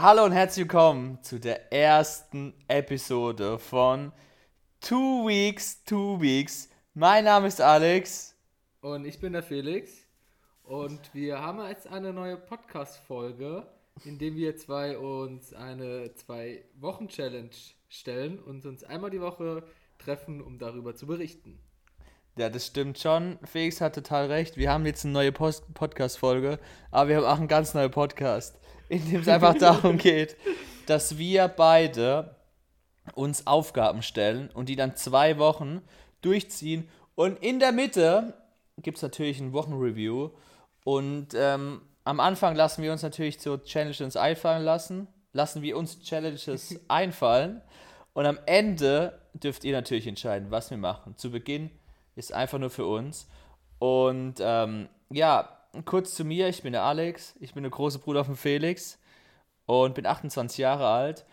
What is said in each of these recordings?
Hallo und herzlich willkommen zu der ersten Episode von Two Weeks, Two Weeks. Mein Name ist Alex. Und ich bin der Felix. Und wir haben jetzt eine neue Podcast-Folge, in der wir zwei uns eine Zwei-Wochen-Challenge stellen und uns einmal die Woche treffen, um darüber zu berichten. Ja, das stimmt schon. Felix hat total recht. Wir haben jetzt eine neue Podcast-Folge, aber wir haben auch einen ganz neuen Podcast, in dem es einfach darum geht, dass wir beide uns Aufgaben stellen und die dann zwei Wochen durchziehen. Und in der Mitte gibt es natürlich ein Wochenreview. Und ähm, am Anfang lassen wir uns natürlich so Challenges einfallen lassen. Lassen wir uns Challenges einfallen. Und am Ende dürft ihr natürlich entscheiden, was wir machen. Zu Beginn ist einfach nur für uns. Und ähm, ja, kurz zu mir, ich bin der Alex, ich bin der große Bruder von Felix und bin 28 Jahre alt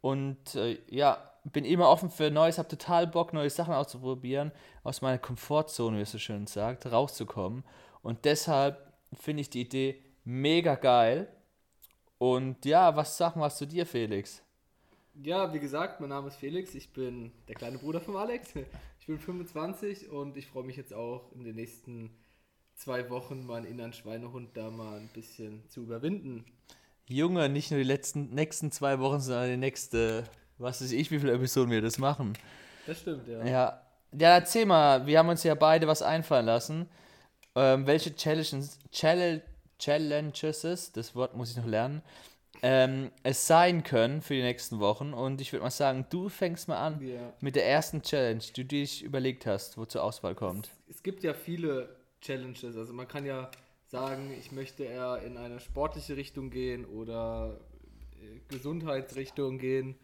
und äh, ja, bin immer offen für Neues, habe total Bock, neue Sachen auszuprobieren, aus meiner Komfortzone, wie es so schön sagt, rauszukommen. Und deshalb finde ich die Idee mega geil. Und ja, was sagen wir zu dir, Felix? Ja, wie gesagt, mein Name ist Felix, ich bin der kleine Bruder von Alex. Ich bin 25 und ich freue mich jetzt auch in den nächsten zwei Wochen meinen inneren Schweinehund da mal ein bisschen zu überwinden. Junge, nicht nur die letzten nächsten zwei Wochen, sondern die nächste, was weiß ich, wie viele Episoden wir das machen. Das stimmt, ja. Ja, ja erzähl mal, wir haben uns ja beide was einfallen lassen. Ähm, welche Challenges, Challenge, Challenges, das Wort muss ich noch lernen, ähm, es sein können für die nächsten Wochen. Und ich würde mal sagen, du fängst mal an Ja. mit der ersten Challenge, die du dich überlegt hast, wo zur Auswahl kommt. Es gibt ja viele Challenges. Also man kann ja sagen, ich möchte eher in eine sportliche Richtung gehen oder äh, Gesundheitsrichtung gehen.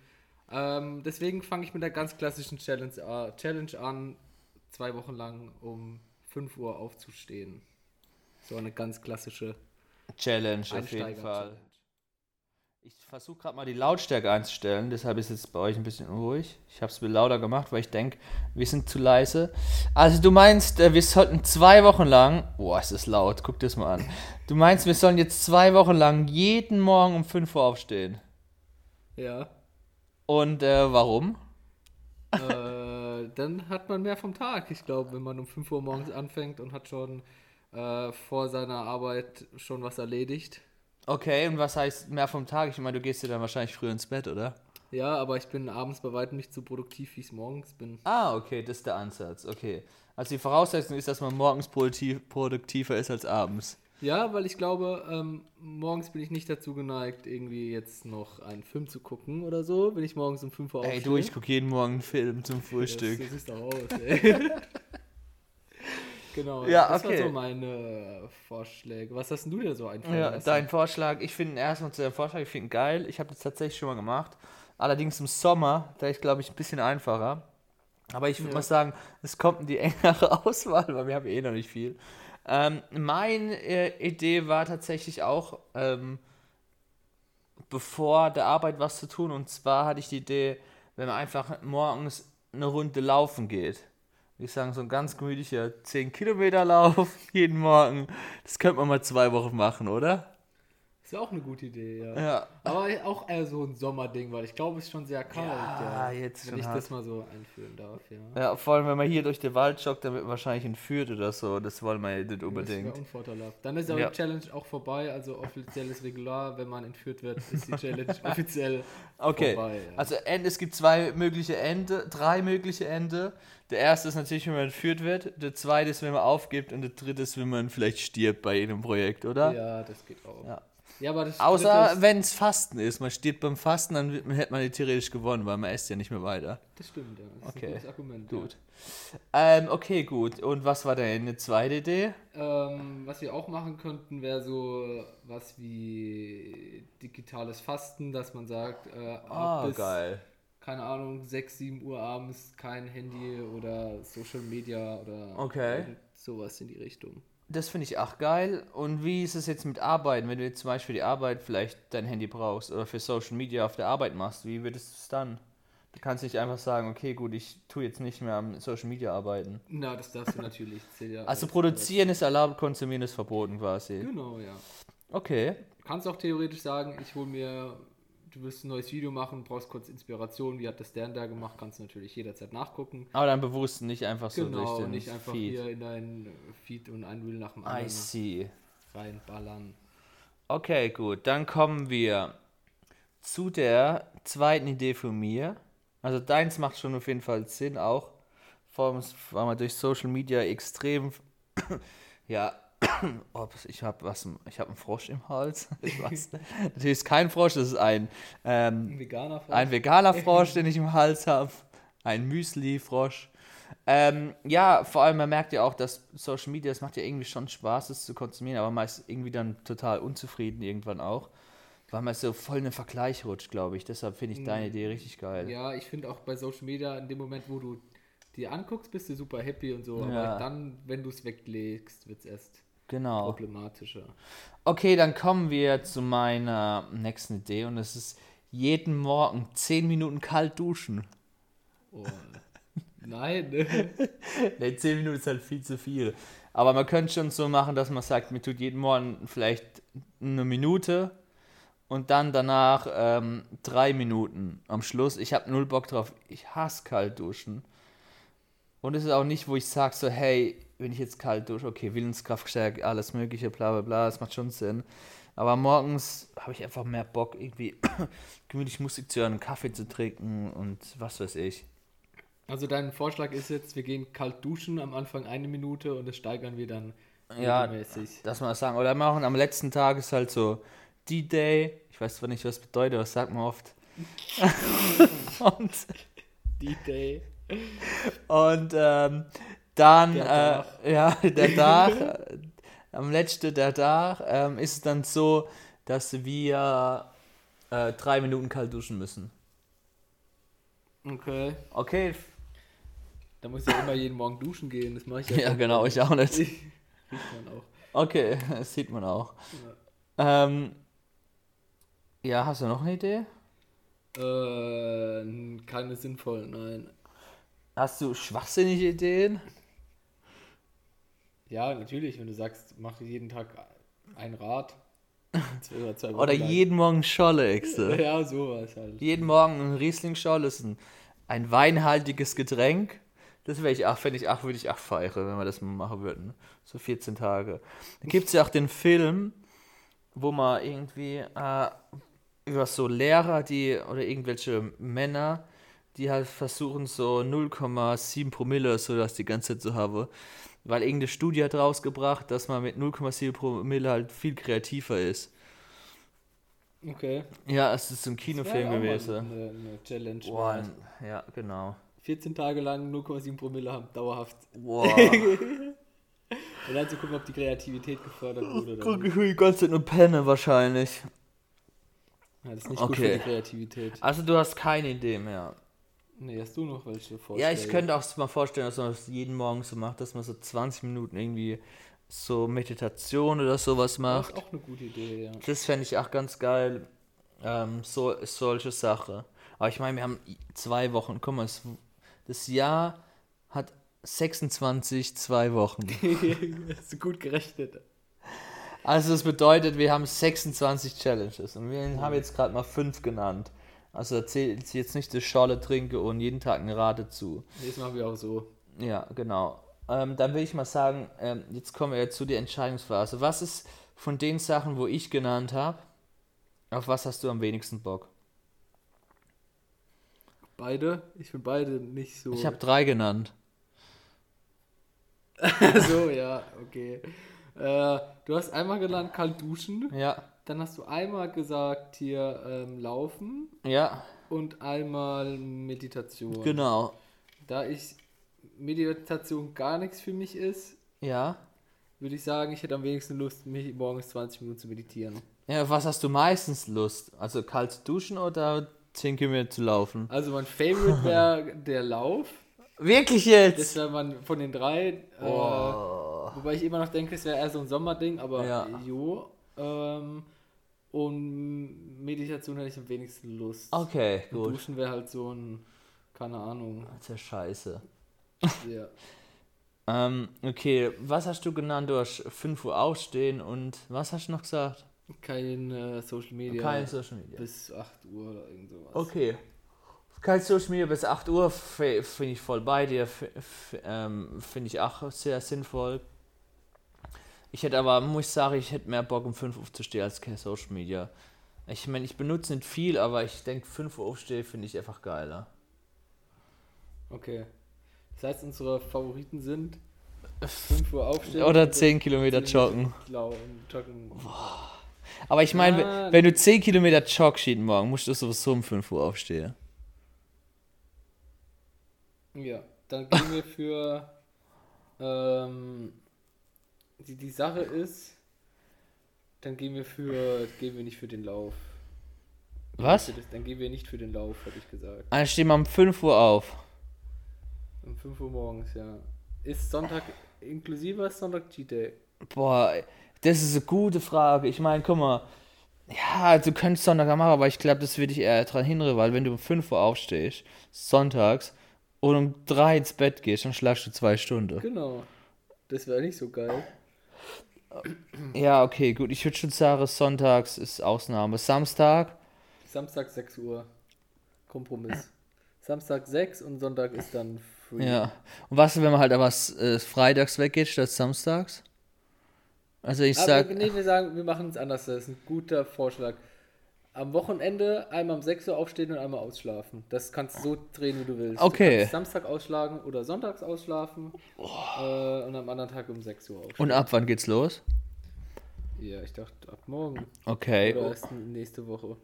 Ähm, deswegen fange ich mit der ganz klassischen Challenge, äh, Challenge an, zwei Wochen lang um 5 Uhr aufzustehen. So eine ganz klassische Challenge auf jeden Fall. Ich versuche gerade mal die Lautstärke einzustellen, deshalb ist es bei euch ein bisschen unruhig. Ich habe es mir lauter gemacht, weil ich denke, wir sind zu leise. Also du meinst, äh, wir sollten zwei Wochen lang, boah, ist das laut, guck das mal an. Du meinst, wir sollen jetzt zwei Wochen lang jeden Morgen um 5 Uhr aufstehen. Ja. Und äh, warum? äh, dann hat man mehr vom Tag. Ich glaube, wenn man um 5 Uhr morgens anfängt und hat schon äh, vor seiner Arbeit schon was erledigt. Okay, und was heißt mehr vom Tag? Ich meine, du gehst ja dann wahrscheinlich früher ins Bett, oder? Ja, aber ich bin abends bei weitem nicht so produktiv, wie ich es morgens bin. Ah, okay, das ist der Ansatz, okay. Also die Voraussetzung ist, dass man morgens produktiv, produktiver ist als abends. Ja, weil ich glaube, ähm, morgens bin ich nicht dazu geneigt, irgendwie jetzt noch einen Film zu gucken oder so, wenn ich morgens um 5 Uhr Ey, du, ich gucke jeden Morgen einen Film zum Frühstück. Das, das ist doch aus, ey. genau, Ja, das okay. war so meine Vorschläge. Was hast denn du dir so einfallen Ja, lassen? dein Vorschlag, ich finde erstmal zu deinem Vorschlag, ich finde ihn geil. Ich habe das tatsächlich schon mal gemacht. Allerdings im Sommer, da ist glaube ich ein bisschen einfacher. Aber ich würde Ja. mal sagen, es kommt in die engere Auswahl, weil wir haben eh noch nicht viel. Ähm, meine äh, Idee war tatsächlich auch, ähm, bevor der Arbeit was zu tun. Und zwar hatte ich die Idee, wenn man einfach morgens eine Runde laufen geht. Ich sagen, so ein ganz gemütlicher 10 Kilometer Lauf jeden Morgen. Das könnte man mal zwei Wochen machen, oder? Ist ja auch eine gute Idee, ja. Ja. Aber auch eher so ein Sommerding, weil ich glaube, es ist schon sehr kalt. Ja, Ja, jetzt Wenn schon ich hart. das mal so einführen darf, ja. Ja, vor allem, wenn man hier durch den Wald joggt, dann wird man wahrscheinlich entführt oder so. Das wollen wir nicht Das unbedingt. unvorteilhaft. Dann ist aber Ja. die Challenge auch vorbei, also offizielles Regular, wenn man entführt wird, ist die Challenge offiziell Okay, vorbei. Ja. also es gibt zwei mögliche Ende, drei mögliche Ende. Der erste ist natürlich, wenn man entführt wird. Der zweite ist, wenn man aufgibt. Und der dritte ist, wenn man vielleicht stirbt bei jedem Projekt, oder? ja, das geht auch. Ja. Ja, aber das Außer ist- wenn es Fasten ist. Man stirbt beim Fasten, dann hätte man theoretisch gewonnen, weil man isst ja nicht mehr weiter. Das stimmt, ja. Das ist Okay, ein gutes Argument. Gut. Ähm, okay, gut. Und was war deine zweite Idee? Ja. Ähm, was wir auch machen könnten, wäre so was wie digitales Fasten, dass man sagt, äh, Ah, bis, geil. keine Ahnung, 6, 7 Uhr abends kein Handy oder Social Media oder Okay. sowas in die Richtung. Das finde ich auch geil. Und wie ist es jetzt mit Arbeiten? Wenn du jetzt zum Beispiel für die Arbeit vielleicht dein Handy brauchst oder für Social Media auf der Arbeit machst, wie würdest du es dann? Du kannst nicht einfach sagen, okay, gut, ich tue jetzt nicht mehr am Social Media arbeiten. Na, das darfst du natürlich. ja Also als- produzieren ist erlaubt, konsumieren ist verboten quasi. Genau, ja. Okay. Du kannst auch theoretisch sagen, ich hole mir du willst ein neues Video machen, brauchst kurz Inspiration, wie hat das der da gemacht, kannst du natürlich jederzeit nachgucken. Aber dann bewusst nicht einfach so genau, durch den nicht einfach Feed. hier in dein Feed und ein Reel nach dem I anderen see. reinballern. Okay, gut. Dann kommen wir zu der zweiten Idee von mir. Also deins macht schon auf jeden Fall Sinn auch. Vor allem, weil man durch Social Media extrem, ja, ob ich habe was, ich habe einen Frosch im Hals. Natürlich ist kein Frosch, das ist ein, ähm, Ein Veganer ein veganer Frosch, den ich im Hals habe. Ein Müsli-Frosch. Ähm, ja, vor allem, man merkt ja auch, dass Social Media, es macht ja irgendwie schon Spaß, es zu konsumieren, aber man ist irgendwie dann total unzufrieden irgendwann auch. Weil man so voll in den Vergleich rutscht, glaube ich. Deshalb finde ich deine Idee richtig geil. Ja, ich finde auch bei Social Media, in dem Moment, wo du dir anguckst, bist du super happy und so. Ja. Aber dann, wenn du es weglegst, wird es erst Genau. problematischer. Okay, dann kommen wir zu meiner nächsten Idee und das ist jeden Morgen 10 Minuten kalt duschen. Oh. Nein, ne? Ne, 10 Minuten ist halt viel zu viel. Aber man könnte schon so machen, dass man sagt, mir tut jeden Morgen vielleicht eine Minute und dann danach ähm, drei Minuten am Schluss. Ich habe null Bock drauf. Ich hasse kalt duschen. Und es ist auch nicht, wo ich sage so, hey, wenn ich jetzt kalt dusche, okay, Willenskraft gestärkt, alles mögliche, bla bla bla, das macht schon Sinn. Aber morgens habe ich einfach mehr Bock, irgendwie gemütlich Musik zu hören, Kaffee zu trinken und was weiß ich. Also dein Vorschlag ist jetzt, wir gehen kalt duschen, am Anfang eine Minute und das steigern wir dann Ja, regelmäßig. dass man das sagen. Oder machen am letzten Tag ist halt so D-Day. Ich weiß zwar nicht, was bedeutet, was sagt man oft. und D-Day. und ähm, dann, Der äh, ja, der Tag, äh, am letzten der Tag, ähm, ist es dann so, dass wir äh, drei Minuten kalt duschen müssen. Okay. Okay. Da muss ich ja immer jeden Morgen duschen gehen, das mache ich ja. Ja, genau, ich auch nicht. Riecht man auch. Okay, das sieht man auch. Ähm, ja, hast du noch eine Idee? Äh, keine sinnvollen, nein. Hast du schwachsinnige Ideen? Ja, natürlich, wenn du sagst, mach jeden Tag ein Rad. Oder, zwei Oder Wochen jeden Morgen Scholle, Exe. Ja, sowas halt. Jeden Morgen ein Riesling-Scholl ist ein, ein weinhaltiges Getränk. Das wäre ich auch, fände ich auch, würde ich auch feiern, wenn wir das mal machen würden. So 14 Tage. Da gibt es ja auch den Film, wo man irgendwie äh, über so Lehrer, die oder irgendwelche Männer, die halt versuchen, so 0,7 Promille oder so das die ganze Zeit zu haben. Weil irgendeine Studie hat rausgebracht, dass man mit 0,7 Promille halt viel kreativer ist. Okay. Ja, es ist ein Kinofilm gewesen. Eine, eine Challenge. Boah, ja, genau. 14 Tage lang 0,7 Promille haben, dauerhaft. Boah. Und dann zu gucken, ob die Kreativität gefördert wurde. Oder Guck, ich will die ganze Zeit nur pennen wahrscheinlich. Ja, das ist nicht gut für Okay. die Kreativität. Also du hast keine Idee mehr. Nee, hast du noch welche Ja, Vorschläge? ich könnte auch mal vorstellen, dass man das jeden Morgen so macht, dass man so 20 Minuten irgendwie so Meditation oder sowas Das macht. ist auch eine gute Idee, ja. Das fände ich auch ganz geil. Ähm, so, solche Sache. Aber ich meine, wir haben zwei Wochen. Guck mal, es, das Jahr hat 26, zwei Wochen. hast du gut gerechnet. Also das bedeutet, wir haben 26 Challenges und wir haben jetzt gerade mal fünf genannt. Also erzählt jetzt nicht das Schorle trinke und jeden Tag eine Rate zu. Das machen wir auch so. Ja, genau. Ähm, dann will ich mal sagen, ähm, jetzt kommen wir jetzt zu der Entscheidungsphase. Was ist von den Sachen, wo ich genannt habe, auf was hast du am wenigsten Bock? Beide? Ich finde beide nicht so. Ich habe drei genannt. so, ja, okay. Äh, du hast einmal genannt kalt duschen. Ja, Dann hast du einmal gesagt hier ähm, laufen ja, und einmal Meditation. genau. Da ich Meditation gar nichts für mich ist, Ja. würde ich sagen, ich hätte am wenigsten Lust, mich morgens 20 Minuten zu meditieren. Ja, was hast du meistens Lust? Also kalt zu duschen oder 10 Kilometer zu laufen? Also mein Favorite wäre der Lauf. Wirklich Das jetzt? wäre man von den drei. Äh, Oh. wobei ich immer noch denke, es wäre eher so ein Sommerding, aber Ja. jo. Ähm, und Meditation hätte ich am wenigsten Lust. Okay, Und gut. Duschen wäre halt so ein, keine Ahnung. Das ist ja scheiße. Ja. Ähm, okay, was hast du genannt? Du hast 5 Uhr aufstehen und was hast du noch gesagt? Kein äh, Social Media. Kein Social Media. Bis 8 Uhr oder irgend sowas. Okay. Kein Social Media bis 8 Uhr finde ich voll bei dir. ähm, Finde ich auch sehr sinnvoll. Ich hätte aber, muss ich sagen, ich hätte mehr Bock um 5 Uhr aufzustehen als kein Social Media. Ich meine, ich benutze nicht viel, aber ich denke, 5 Uhr aufstehen finde ich einfach geiler. Okay. Das heißt, unsere Favoriten sind 5 Uhr aufstehen. Oder und 10 Kilometer 10 joggen. Joggen. Aber ich meine, wenn- wenn du 10 Kilometer joggst jeden Morgen, musst du sowieso um 5 Uhr aufstehen. Ja, dann gehen wir für. Ähm, die, die Sache ist, dann gehen wir für. Gehen wir nicht für den Lauf. Was? Dann gehen wir nicht für den Lauf, hätte ich gesagt. Dann stehen wir um 5 Uhr auf. Um 5 Uhr morgens, ja. Ist Sonntag inklusive ist Sonntag Cheat Day? Boah, das ist eine gute Frage. Ich meine, guck mal. Ja, du könntest Sonntag machen, aber ich glaube, das würde ich eher dran hindern, weil wenn du um 5 Uhr aufstehst, sonntags, und um 3 ins Bett gehst, dann schlafst du zwei Stunden. Genau. Das wäre nicht so geil. Ja, okay, gut. Ich würde schon sagen, sonntags ist Ausnahme. Samstag, Samstag 6 Uhr. Kompromiss. Samstag 6 und Sonntag ist dann free. ja. Und was, wenn man halt aber äh, freitags weggeht statt samstags? Also ich Aber sag, nee, wir sagen, wir machen es anders. Das ist ein guter Vorschlag. Am Wochenende einmal um 6 Uhr aufstehen und einmal ausschlafen. Das kannst du so drehen, wie du willst. Okay. Du kannst Samstag ausschlagen oder sonntags ausschlafen äh, und am anderen Tag um 6 Uhr aufstehen. und ab wann geht's los? ja, ich dachte ab morgen. Okay. Oder erst nächste Woche.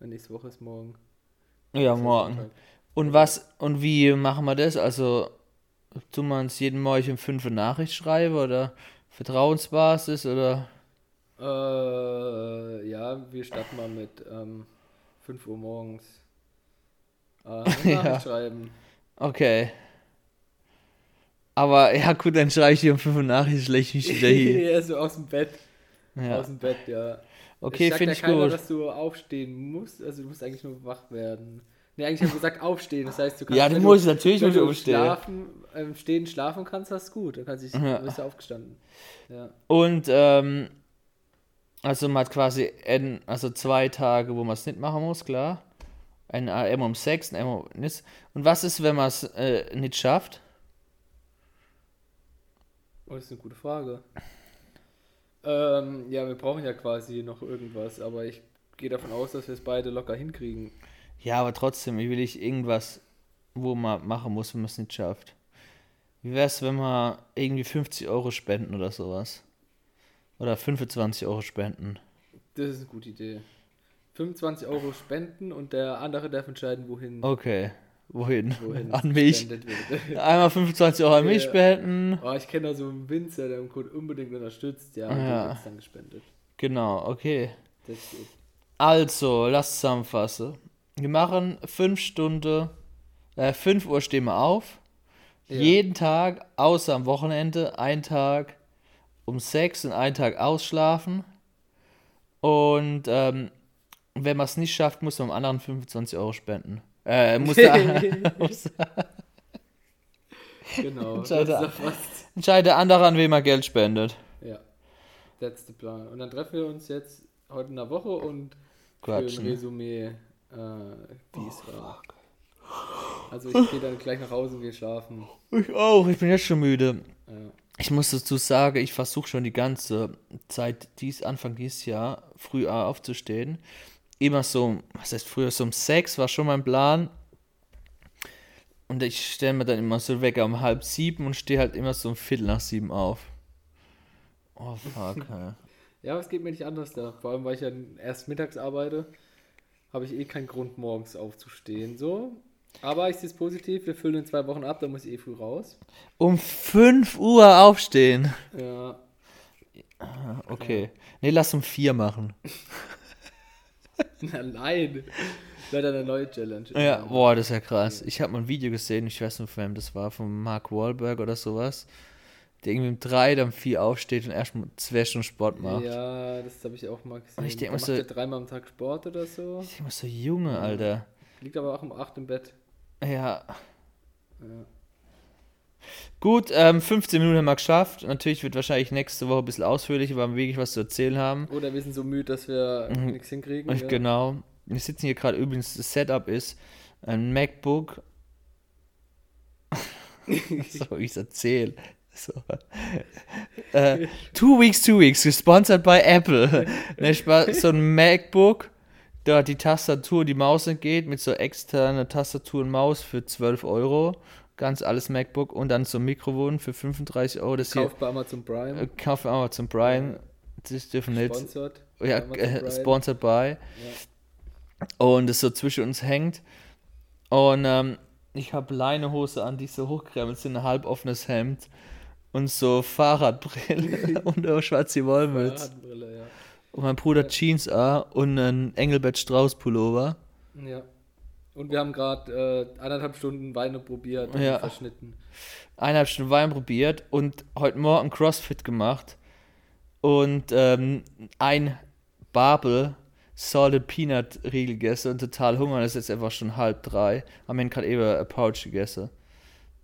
Nächste Woche ist morgen. Ja, morgen. Sonntag. Und was, und wie machen wir das? Also, tun wir uns jeden Morgen um 5 Uhr Nachricht schreiben oder Vertrauensbasis oder? Äh, ja, wir starten mal mit ähm, 5 Uhr morgens. Äh, Ja. Schreiben. Okay. Aber ja, gut, dann schreibe ich dir um 5 Uhr Nachricht, schlecht mich wieder hier. ja, so aus dem Bett. Ja. Aus dem Bett, ja. Okay, finde ich keiner, gut. dass du aufstehen musst. Also du musst eigentlich nur wach werden. Ne, eigentlich haben wir gesagt aufstehen. Das heißt, du kannst Ja, du wenn musst natürlich wenn du du aufstehen. Schlafen, ähm, stehen, schlafen kannst, das ist gut. Dann kannst du Ja. bist du aufgestanden. Ja. Und, ähm, also man hat quasi ein, also zwei Tage, wo man es nicht machen muss, klar. Ein AM um 6, ein AM um nicht. Und was ist, wenn man es äh, nicht schafft? Oh, das ist eine gute Frage. Ähm, ja, wir brauchen ja quasi noch irgendwas, aber ich gehe davon aus, dass wir es beide locker hinkriegen. Ja, aber trotzdem, wie will ich irgendwas, wo man machen muss, wenn man es nicht schafft? Wie wäre es, wenn wir irgendwie 50 Euro spenden oder sowas? Oder 25 Euro spenden? Das ist eine gute Idee. 25 Euro spenden und der andere darf entscheiden, wohin, Okay. Wohin? wohin An mich. wird. Einmal 25 Euro an mich spenden. Oh, ich kenne da so einen Winzer, der den Code unbedingt unterstützt, ja, und Ja. dem wird's dann gespendet. Genau, okay. Also, lass zusammenfassen. Wir machen 5 Stunden, äh, 5 Uhr stehen wir auf. Ja. Jeden Tag, außer am Wochenende, ein Tag um 6 und einen Tag ausschlafen. Und ähm, wenn man es nicht schafft, muss man am anderen 25 Euro spenden. Äh, muss der, muss, Genau, Entscheide- doch fast. entscheidet der andere, an wem er Geld spendet. Ja, that's the plan. Und dann treffen wir uns jetzt heute in der Woche und für Quatschen. ein Resümee, äh, wie es war. Also ich gehe dann gleich nach Hause und gehe schlafen. Ich auch, ich bin jetzt schon müde. Ja. Ich muss dazu sagen, ich versuche schon die ganze Zeit, dies, Anfang dieses Jahr, früh aufzustehen. Immer so, was heißt früher, so um sechs war schon mein Plan. Und ich stelle mir dann immer so weg um halb sieben und stehe halt immer so um Viertel nach sieben auf. Oh fuck, ey. ja, aber es geht mir nicht anders da. Vor allem, weil ich ja erst mittags arbeite, habe ich eh keinen Grund, morgens aufzustehen. So. Aber ich sehe es positiv, wir füllen in zwei Wochen ab, dann muss ich eh früh raus. Um 5 Uhr aufstehen. Ja, Okay. Nee, lass um vier machen. Nein. Leider eine neue Challenge. Ja, boah, das ist ja krass. Ich habe mal ein Video gesehen, ich weiß nicht, von wem das war, von Mark Wahlberg oder sowas, der irgendwie um drei, dann vier aufsteht und erst mal zwei Stunden Sport macht. Ja, das habe ich auch mal gesehen. ich denk Der mal macht so- ja dreimal am Tag Sport oder so. Ich denk mal so, Junge, Alter. Liegt aber auch um 8 im Bett. Ja, Ja. Gut, ähm, 15 Minuten haben wir geschafft. Natürlich wird wahrscheinlich nächste Woche ein bisschen ausführlicher, weil wir wirklich was zu erzählen haben. Oder wir sind so müde, dass wir Mhm. nichts hinkriegen. Ja. Genau. Wir sitzen hier gerade übrigens, das Setup ist ein MacBook. so, ich erzähle. So. äh, two Weeks, Two Weeks, gesponsert by Apple. ne, so ein MacBook, da die Tastatur, die Maus entgeht, mit so externer Tastatur und Maus für 12 Euro. Ganz alles MacBook und dann so ein Mikrofon für 35 Euro. Das hier Kauf bei Amazon Prime. äh, kaufen wir Amazon Prime. Das dürfen nicht. Sponsored. Ja, bei äh, sponsored by. Und es so zwischen uns hängt. Und ähm, ich habe Leinehose an, die so hochkrempelt sind, ein halboffenes Hemd und so Fahrradbrille und schwarze Wollmütze. Fahrradbrille, ja. Und mein Bruder Jeans an und ein Engelbert Strauß Pullover. Ja. Und wir haben gerade äh, eineinhalb Stunden Weine probiert und Ja. verschnitten. Eineinhalb Stunden Wein probiert und heute Morgen Crossfit gemacht. Und ähm, ein Babel Salted Peanut Riegel gegessen und total Hunger. Das ist jetzt einfach schon halb drei. Am Ende gerade eben ein Pouch gegessen.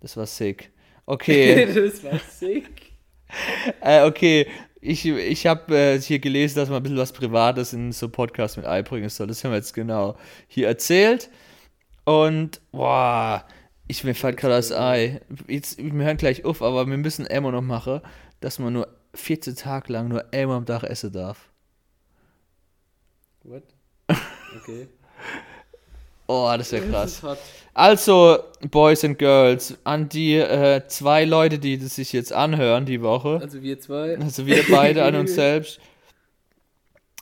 Das war sick. Okay. das war sick. Äh, okay, ich, ich habe äh, hier gelesen, dass man ein bisschen was Privates in so Podcast mit einbringen soll. Das haben wir jetzt genau hier erzählt. Und, boah, ich mir fällt gerade das Ei. Jetzt, wir hören gleich auf, aber wir müssen immer noch machen, dass man nur 14 Tage lang nur einmal am Tag essen darf. What? Okay. Oh, das wäre krass. Also, Boys and Girls, an die äh, zwei Leute, die das sich jetzt anhören die Woche. Also wir zwei. Also wir beide an uns selbst.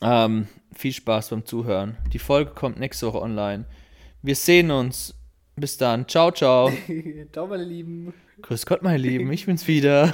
Ähm, viel Spaß beim Zuhören. Die Folge kommt nächste Woche online. Wir sehen uns. Bis dann. Ciao, ciao. Ciao, meine Lieben. Grüß Gott, meine Lieben. Ich bin's wieder.